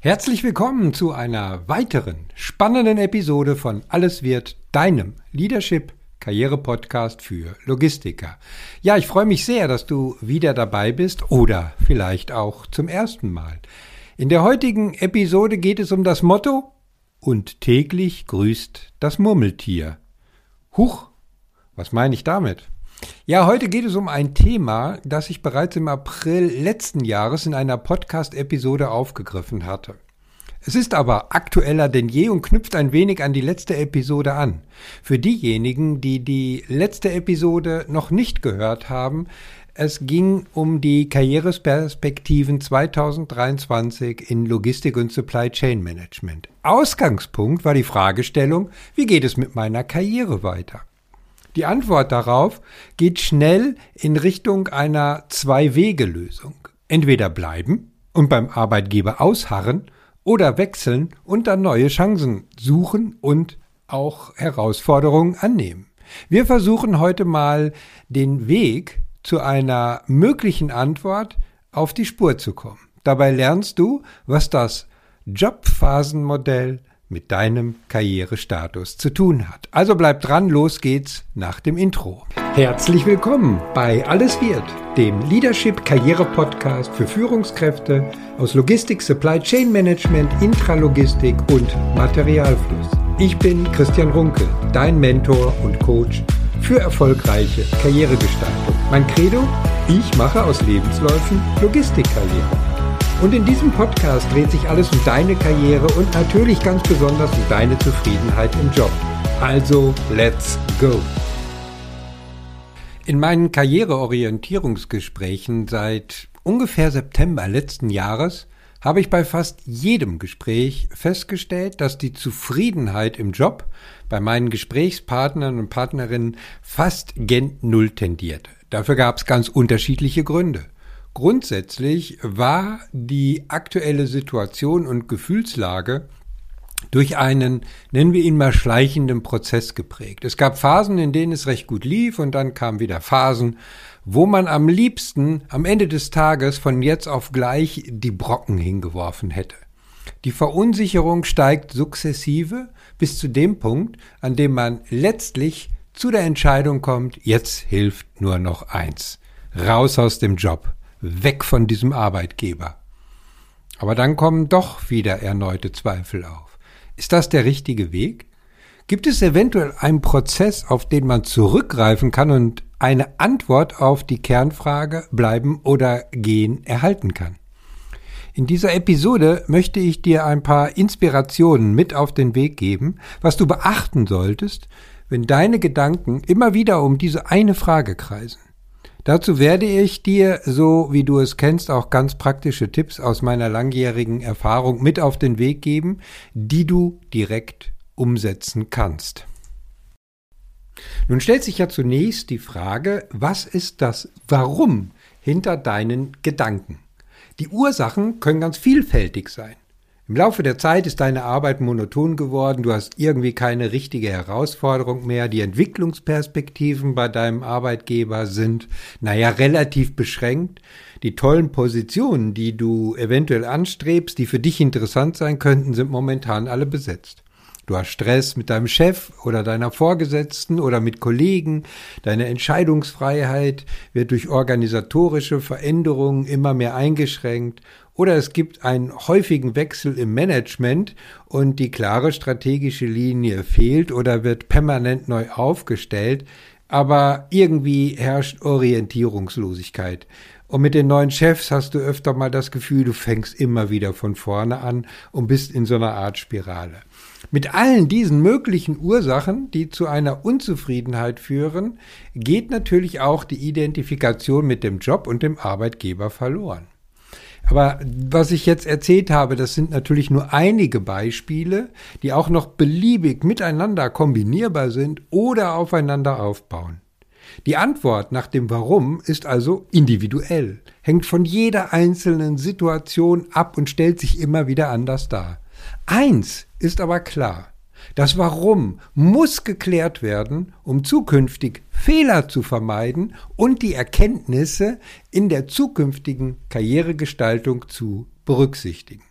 Herzlich willkommen zu einer weiteren spannenden Episode von Alles wird deinem Leadership Karriere Podcast für Logistiker. Ja, ich freue mich sehr, dass du wieder dabei bist oder vielleicht auch zum ersten Mal. In der heutigen Episode geht es um das Motto und täglich grüßt das Murmeltier. Huch, was meine ich damit? Ja, heute geht es um ein Thema, das ich bereits im April letzten Jahres in einer Podcast-Episode aufgegriffen hatte. Es ist aber aktueller denn je und knüpft ein wenig an die letzte Episode an. Für diejenigen, die die letzte Episode noch nicht gehört haben, es ging um die Karrieresperspektiven 2023 in Logistik und Supply Chain Management. Ausgangspunkt war die Fragestellung, wie geht es mit meiner Karriere weiter? Die Antwort darauf geht schnell in Richtung einer Zwei-Wege-Lösung. Entweder bleiben und beim Arbeitgeber ausharren oder wechseln und dann neue Chancen suchen und auch Herausforderungen annehmen. Wir versuchen heute mal den Weg zu einer möglichen Antwort auf die Spur zu kommen. Dabei lernst du, was das Jobphasenmodell mit deinem Karrierestatus zu tun hat. Also bleib dran, los geht's nach dem Intro. Herzlich willkommen bei Alles wird, dem Leadership Karriere Podcast für Führungskräfte aus Logistik, Supply Chain Management, Intralogistik und Materialfluss. Ich bin Christian Runke, dein Mentor und Coach für erfolgreiche Karrieregestaltung. Mein Credo? Ich mache aus Lebensläufen Logistikkarriere. Und in diesem Podcast dreht sich alles um deine Karriere und natürlich ganz besonders um deine Zufriedenheit im Job. Also, let's go! In meinen Karriereorientierungsgesprächen seit ungefähr September letzten Jahres habe ich bei fast jedem Gespräch festgestellt, dass die Zufriedenheit im Job bei meinen Gesprächspartnern und Partnerinnen fast gen Null tendierte. Dafür gab es ganz unterschiedliche Gründe. Grundsätzlich war die aktuelle Situation und Gefühlslage durch einen, nennen wir ihn mal, schleichenden Prozess geprägt. Es gab Phasen, in denen es recht gut lief und dann kamen wieder Phasen, wo man am liebsten am Ende des Tages von jetzt auf gleich die Brocken hingeworfen hätte. Die Verunsicherung steigt sukzessive bis zu dem Punkt, an dem man letztlich zu der Entscheidung kommt, jetzt hilft nur noch eins. Raus aus dem Job weg von diesem Arbeitgeber. Aber dann kommen doch wieder erneute Zweifel auf. Ist das der richtige Weg? Gibt es eventuell einen Prozess, auf den man zurückgreifen kann und eine Antwort auf die Kernfrage bleiben oder gehen erhalten kann? In dieser Episode möchte ich dir ein paar Inspirationen mit auf den Weg geben, was du beachten solltest, wenn deine Gedanken immer wieder um diese eine Frage kreisen. Dazu werde ich dir, so wie du es kennst, auch ganz praktische Tipps aus meiner langjährigen Erfahrung mit auf den Weg geben, die du direkt umsetzen kannst. Nun stellt sich ja zunächst die Frage, was ist das Warum hinter deinen Gedanken? Die Ursachen können ganz vielfältig sein. Im Laufe der Zeit ist deine Arbeit monoton geworden, du hast irgendwie keine richtige Herausforderung mehr, die Entwicklungsperspektiven bei deinem Arbeitgeber sind, naja, relativ beschränkt, die tollen Positionen, die du eventuell anstrebst, die für dich interessant sein könnten, sind momentan alle besetzt. Du hast Stress mit deinem Chef oder deiner Vorgesetzten oder mit Kollegen. Deine Entscheidungsfreiheit wird durch organisatorische Veränderungen immer mehr eingeschränkt oder es gibt einen häufigen Wechsel im Management und die klare strategische Linie fehlt oder wird permanent neu aufgestellt, aber irgendwie herrscht Orientierungslosigkeit. Und mit den neuen Chefs hast du öfter mal das Gefühl, du fängst immer wieder von vorne an und bist in so einer Art Spirale. Mit allen diesen möglichen Ursachen, die zu einer Unzufriedenheit führen, geht natürlich auch die Identifikation mit dem Job und dem Arbeitgeber verloren. Aber was ich jetzt erzählt habe, das sind natürlich nur einige Beispiele, die auch noch beliebig miteinander kombinierbar sind oder aufeinander aufbauen. Die Antwort nach dem Warum ist also individuell, hängt von jeder einzelnen Situation ab und stellt sich immer wieder anders dar. Eins ist aber klar. Das Warum muss geklärt werden, um zukünftig Fehler zu vermeiden und die Erkenntnisse in der zukünftigen Karrieregestaltung zu berücksichtigen.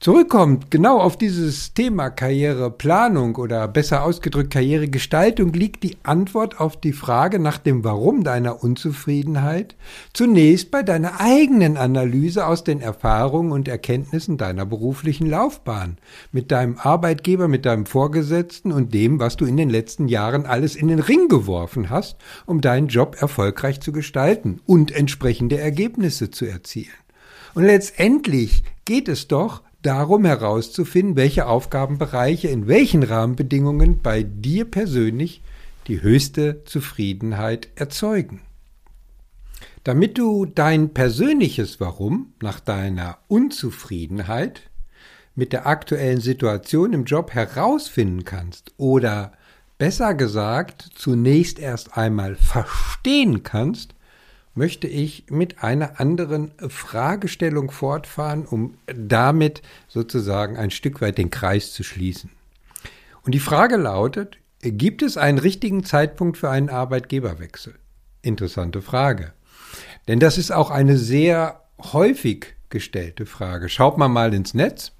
Zurückkommt, genau auf dieses Thema Karriereplanung oder besser ausgedrückt Karrieregestaltung, liegt die Antwort auf die Frage nach dem Warum deiner Unzufriedenheit zunächst bei deiner eigenen Analyse aus den Erfahrungen und Erkenntnissen deiner beruflichen Laufbahn, mit deinem Arbeitgeber, mit deinem Vorgesetzten und dem, was du in den letzten Jahren alles in den Ring geworfen hast, um deinen Job erfolgreich zu gestalten und entsprechende Ergebnisse zu erzielen. Und letztendlich geht es doch darum herauszufinden, welche Aufgabenbereiche in welchen Rahmenbedingungen bei dir persönlich die höchste Zufriedenheit erzeugen. Damit du dein persönliches Warum nach deiner Unzufriedenheit mit der aktuellen Situation im Job herausfinden kannst oder besser gesagt zunächst erst einmal verstehen kannst, möchte ich mit einer anderen Fragestellung fortfahren, um damit sozusagen ein Stück weit den Kreis zu schließen. Und die Frage lautet, gibt es einen richtigen Zeitpunkt für einen Arbeitgeberwechsel? Interessante Frage. Denn das ist auch eine sehr häufig gestellte Frage. Schaut man mal ins Netz,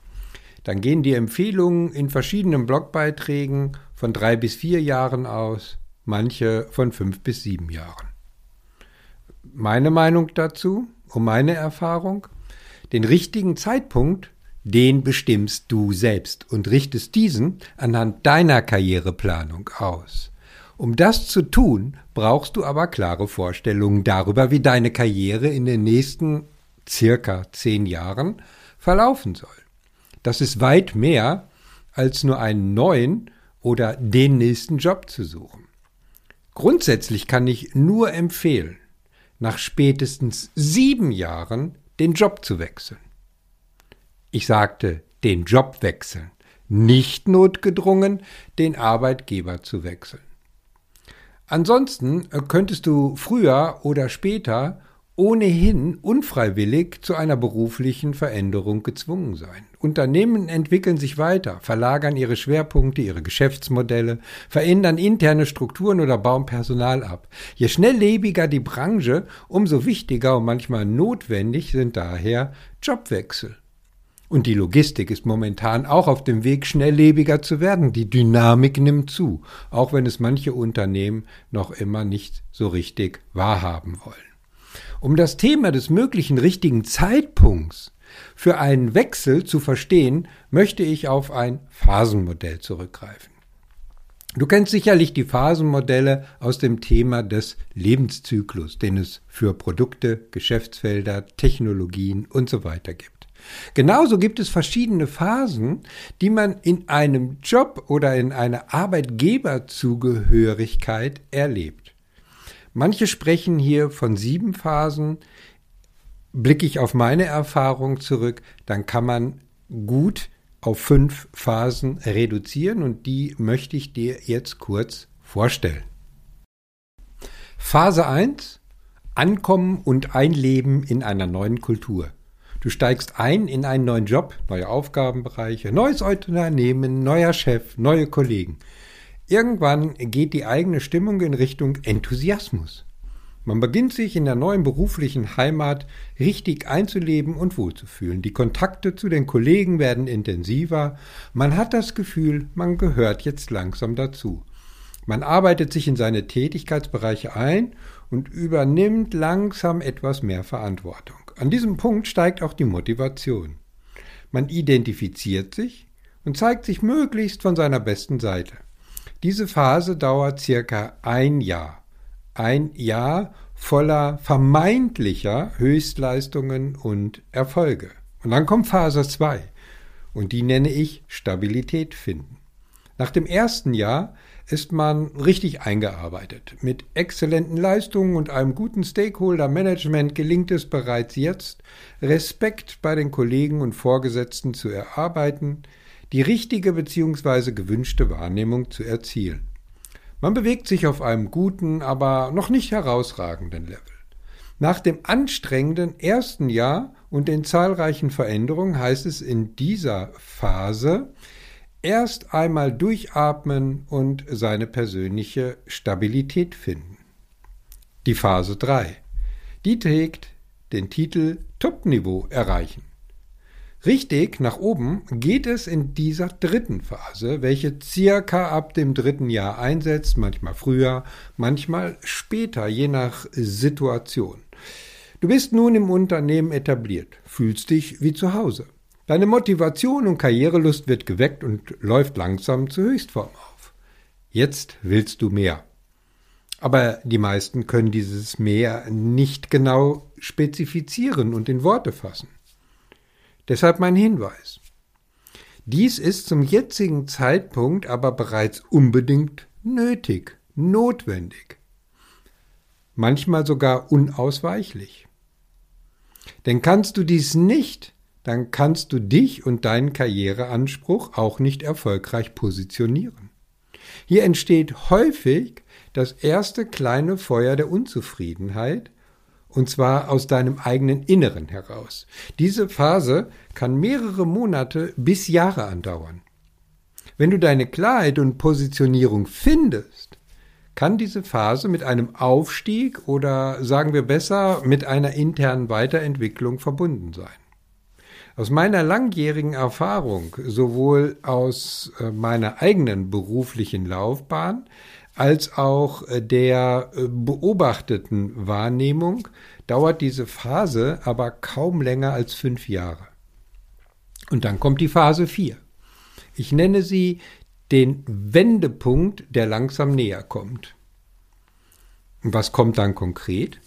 dann gehen die Empfehlungen in verschiedenen Blogbeiträgen von drei bis vier Jahren aus, manche von fünf bis sieben Jahren meine Meinung dazu und meine Erfahrung. Den richtigen Zeitpunkt, den bestimmst du selbst und richtest diesen anhand deiner Karriereplanung aus. Um das zu tun, brauchst du aber klare Vorstellungen darüber, wie deine Karriere in den nächsten circa zehn Jahren verlaufen soll. Das ist weit mehr, als nur einen neuen oder den nächsten Job zu suchen. Grundsätzlich kann ich nur empfehlen, nach spätestens sieben Jahren den Job zu wechseln. Ich sagte, den Job wechseln, nicht notgedrungen, den Arbeitgeber zu wechseln. Ansonsten äh, könntest du früher oder später ohnehin unfreiwillig zu einer beruflichen Veränderung gezwungen sein. Unternehmen entwickeln sich weiter, verlagern ihre Schwerpunkte, ihre Geschäftsmodelle, verändern interne Strukturen oder bauen Personal ab. Je schnelllebiger die Branche, umso wichtiger und manchmal notwendig sind daher Jobwechsel. Und die Logistik ist momentan auch auf dem Weg, schnelllebiger zu werden. Die Dynamik nimmt zu, auch wenn es manche Unternehmen noch immer nicht so richtig wahrhaben wollen. Um das Thema des möglichen richtigen Zeitpunkts für einen Wechsel zu verstehen, möchte ich auf ein Phasenmodell zurückgreifen. Du kennst sicherlich die Phasenmodelle aus dem Thema des Lebenszyklus, den es für Produkte, Geschäftsfelder, Technologien und so weiter gibt. Genauso gibt es verschiedene Phasen, die man in einem Job oder in einer Arbeitgeberzugehörigkeit erlebt. Manche sprechen hier von sieben Phasen. Blicke ich auf meine Erfahrung zurück, dann kann man gut auf fünf Phasen reduzieren und die möchte ich dir jetzt kurz vorstellen. Phase 1 Ankommen und Einleben in einer neuen Kultur. Du steigst ein in einen neuen Job, neue Aufgabenbereiche, neues Unternehmen, neuer Chef, neue Kollegen. Irgendwann geht die eigene Stimmung in Richtung Enthusiasmus. Man beginnt sich in der neuen beruflichen Heimat richtig einzuleben und wohlzufühlen. Die Kontakte zu den Kollegen werden intensiver. Man hat das Gefühl, man gehört jetzt langsam dazu. Man arbeitet sich in seine Tätigkeitsbereiche ein und übernimmt langsam etwas mehr Verantwortung. An diesem Punkt steigt auch die Motivation. Man identifiziert sich und zeigt sich möglichst von seiner besten Seite. Diese Phase dauert circa ein Jahr. Ein Jahr voller vermeintlicher Höchstleistungen und Erfolge. Und dann kommt Phase 2 und die nenne ich Stabilität finden. Nach dem ersten Jahr ist man richtig eingearbeitet. Mit exzellenten Leistungen und einem guten Stakeholder-Management gelingt es bereits jetzt, Respekt bei den Kollegen und Vorgesetzten zu erarbeiten, die richtige bzw. gewünschte Wahrnehmung zu erzielen. Man bewegt sich auf einem guten, aber noch nicht herausragenden Level. Nach dem anstrengenden ersten Jahr und den zahlreichen Veränderungen heißt es in dieser Phase erst einmal durchatmen und seine persönliche Stabilität finden. Die Phase 3. Die trägt den Titel Top-Niveau erreichen. Richtig nach oben geht es in dieser dritten Phase, welche circa ab dem dritten Jahr einsetzt, manchmal früher, manchmal später, je nach Situation. Du bist nun im Unternehmen etabliert, fühlst dich wie zu Hause. Deine Motivation und Karrierelust wird geweckt und läuft langsam zur Höchstform auf. Jetzt willst du mehr. Aber die meisten können dieses mehr nicht genau spezifizieren und in Worte fassen. Deshalb mein Hinweis. Dies ist zum jetzigen Zeitpunkt aber bereits unbedingt nötig, notwendig, manchmal sogar unausweichlich. Denn kannst du dies nicht, dann kannst du dich und deinen Karriereanspruch auch nicht erfolgreich positionieren. Hier entsteht häufig das erste kleine Feuer der Unzufriedenheit, und zwar aus deinem eigenen Inneren heraus. Diese Phase kann mehrere Monate bis Jahre andauern. Wenn du deine Klarheit und Positionierung findest, kann diese Phase mit einem Aufstieg oder sagen wir besser mit einer internen Weiterentwicklung verbunden sein. Aus meiner langjährigen Erfahrung, sowohl aus äh, meiner eigenen beruflichen Laufbahn als auch äh, der äh, beobachteten Wahrnehmung dauert diese Phase aber kaum länger als fünf Jahre. Und dann kommt die Phase 4. Ich nenne sie den Wendepunkt, der langsam näher kommt. Und was kommt dann konkret?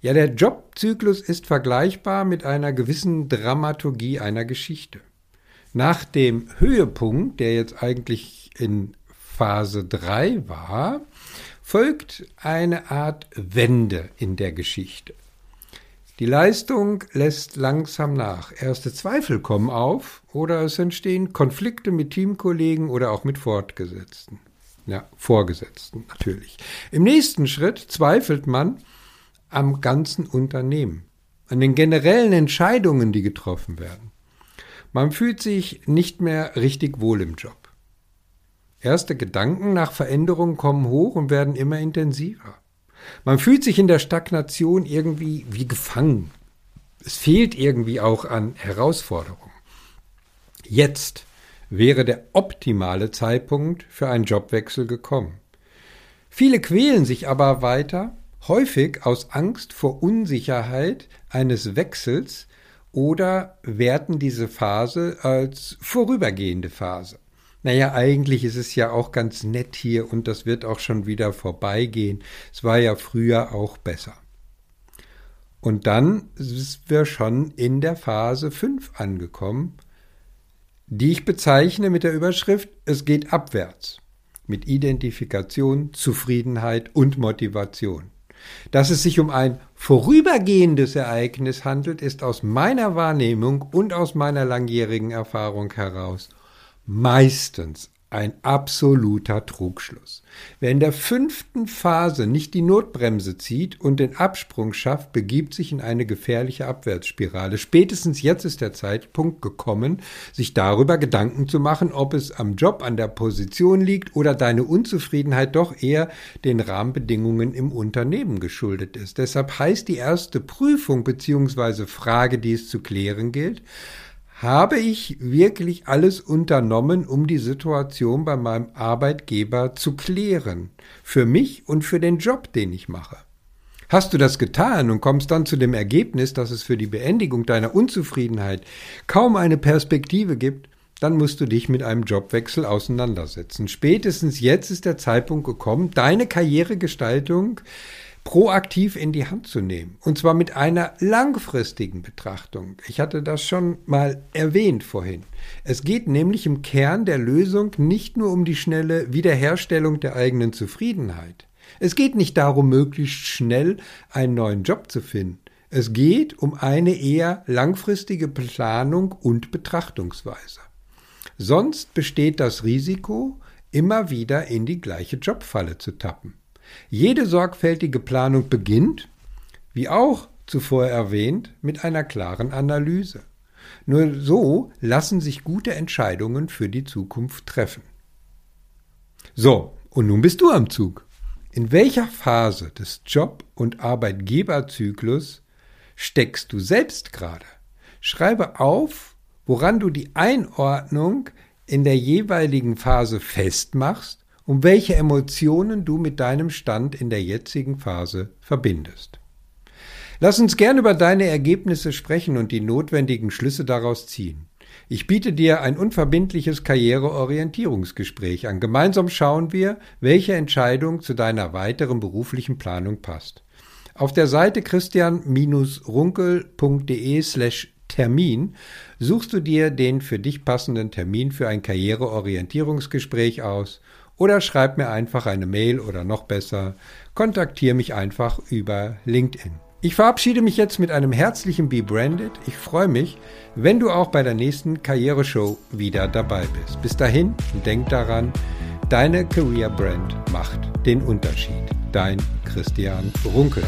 Ja, der Jobzyklus ist vergleichbar mit einer gewissen Dramaturgie einer Geschichte. Nach dem Höhepunkt, der jetzt eigentlich in Phase 3 war, folgt eine Art Wende in der Geschichte. Die Leistung lässt langsam nach. Erste Zweifel kommen auf oder es entstehen Konflikte mit Teamkollegen oder auch mit Fortgesetzten. Ja, Vorgesetzten natürlich. Im nächsten Schritt zweifelt man am ganzen Unternehmen, an den generellen Entscheidungen, die getroffen werden. Man fühlt sich nicht mehr richtig wohl im Job. Erste Gedanken nach Veränderung kommen hoch und werden immer intensiver. Man fühlt sich in der Stagnation irgendwie wie gefangen. Es fehlt irgendwie auch an Herausforderungen. Jetzt wäre der optimale Zeitpunkt für einen Jobwechsel gekommen. Viele quälen sich aber weiter, häufig aus Angst vor Unsicherheit eines Wechsels oder werten diese Phase als vorübergehende Phase naja, eigentlich ist es ja auch ganz nett hier und das wird auch schon wieder vorbeigehen. Es war ja früher auch besser. Und dann sind wir schon in der Phase 5 angekommen, die ich bezeichne mit der Überschrift Es geht abwärts mit Identifikation, Zufriedenheit und Motivation. Dass es sich um ein vorübergehendes Ereignis handelt, ist aus meiner Wahrnehmung und aus meiner langjährigen Erfahrung heraus meistens ein absoluter Trugschluss. Wer in der fünften Phase nicht die Notbremse zieht und den Absprung schafft, begibt sich in eine gefährliche Abwärtsspirale. Spätestens jetzt ist der Zeitpunkt gekommen, sich darüber Gedanken zu machen, ob es am Job, an der Position liegt oder deine Unzufriedenheit doch eher den Rahmenbedingungen im Unternehmen geschuldet ist. Deshalb heißt die erste Prüfung bzw. Frage, die es zu klären gilt, habe ich wirklich alles unternommen, um die Situation bei meinem Arbeitgeber zu klären? Für mich und für den Job, den ich mache. Hast du das getan und kommst dann zu dem Ergebnis, dass es für die Beendigung deiner Unzufriedenheit kaum eine Perspektive gibt, dann musst du dich mit einem Jobwechsel auseinandersetzen. Spätestens jetzt ist der Zeitpunkt gekommen, deine Karrieregestaltung proaktiv in die Hand zu nehmen. Und zwar mit einer langfristigen Betrachtung. Ich hatte das schon mal erwähnt vorhin. Es geht nämlich im Kern der Lösung nicht nur um die schnelle Wiederherstellung der eigenen Zufriedenheit. Es geht nicht darum, möglichst schnell einen neuen Job zu finden. Es geht um eine eher langfristige Planung und Betrachtungsweise. Sonst besteht das Risiko, immer wieder in die gleiche Jobfalle zu tappen. Jede sorgfältige Planung beginnt, wie auch zuvor erwähnt, mit einer klaren Analyse. Nur so lassen sich gute Entscheidungen für die Zukunft treffen. So, und nun bist du am Zug. In welcher Phase des Job- und Arbeitgeberzyklus steckst du selbst gerade? Schreibe auf woran du die Einordnung in der jeweiligen Phase festmachst und welche Emotionen du mit deinem Stand in der jetzigen Phase verbindest. Lass uns gern über deine Ergebnisse sprechen und die notwendigen Schlüsse daraus ziehen. Ich biete dir ein unverbindliches Karriereorientierungsgespräch an. Gemeinsam schauen wir, welche Entscheidung zu deiner weiteren beruflichen Planung passt. Auf der Seite christian-runkel.de slash Termin suchst du dir den für dich passenden Termin für ein Karriereorientierungsgespräch aus oder schreib mir einfach eine Mail oder noch besser, kontaktiere mich einfach über LinkedIn. Ich verabschiede mich jetzt mit einem herzlichen Be Branded. Ich freue mich, wenn du auch bei der nächsten Karriereshow wieder dabei bist. Bis dahin, denk daran, deine Career Brand macht den Unterschied. Dein Christian Runkel.